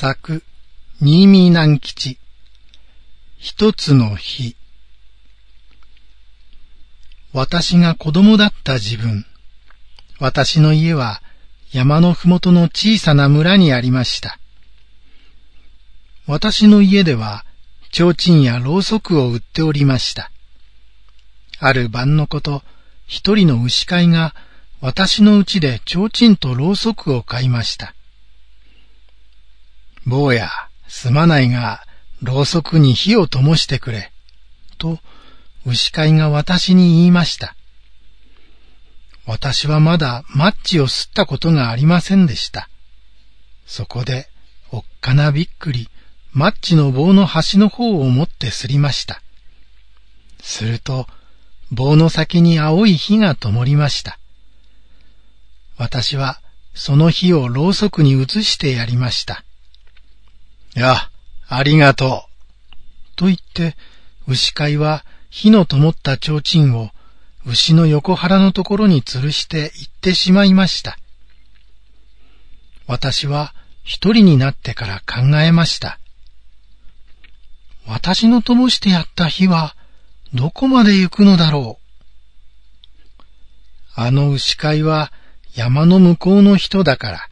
作、新見南吉。一つの日。私が子供だった自分。私の家は山のふもとの小さな村にありました。私の家では、提灯やろうそくを売っておりました。ある晩のこと、一人の牛飼いが私のうちで提灯とろうそくを買いました。坊や、すまないが、ろうそくに火を灯してくれ。と、牛飼いが私に言いました。私はまだマッチを吸ったことがありませんでした。そこで、おっかなびっくり、マッチの棒の端の方を持って吸りました。すると、棒の先に青い火が灯りました。私は、その火をろうそくに移してやりました。や、ありがとう。と言って、牛飼いは火の灯った提灯を牛の横腹のところに吊るして行ってしまいました。私は一人になってから考えました。私の灯してやった火はどこまで行くのだろう。あの牛飼いは山の向こうの人だから、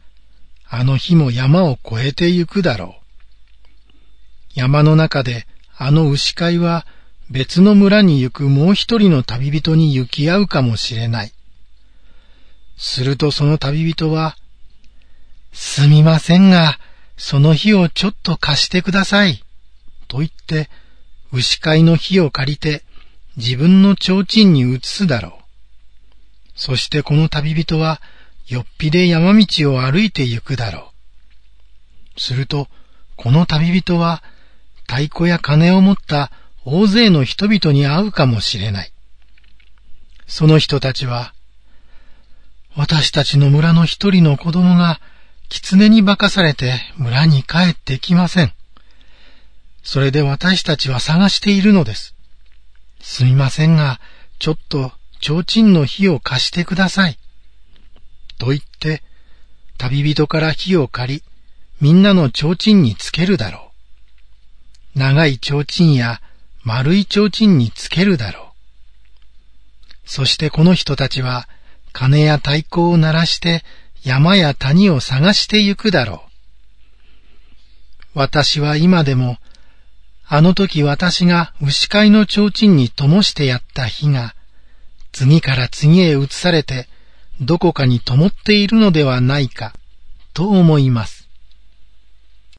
あの日も山を越えて行くだろう。山の中であの牛飼いは別の村に行くもう一人の旅人に行き合うかもしれない。するとその旅人は、すみませんが、その火をちょっと貸してください。と言って、牛飼いの火を借りて自分の提灯に移すだろう。そしてこの旅人は、よっぴで山道を歩いて行くだろう。すると、この旅人は、太鼓や鐘を持った大勢の人々に会うかもしれない。その人たちは、私たちの村の一人の子供が狐に化かされて村に帰ってきません。それで私たちは探しているのです。すみませんが、ちょっと提灯の火を貸してください。と言って、旅人から火を借り、みんなの提灯につけるだろう。長い提灯や丸い提灯につけるだろう。そしてこの人たちは鐘や太鼓を鳴らして山や谷を探してゆくだろう。私は今でもあの時私が牛飼いの提灯に灯してやった火が次から次へ移されてどこかに灯っているのではないかと思います。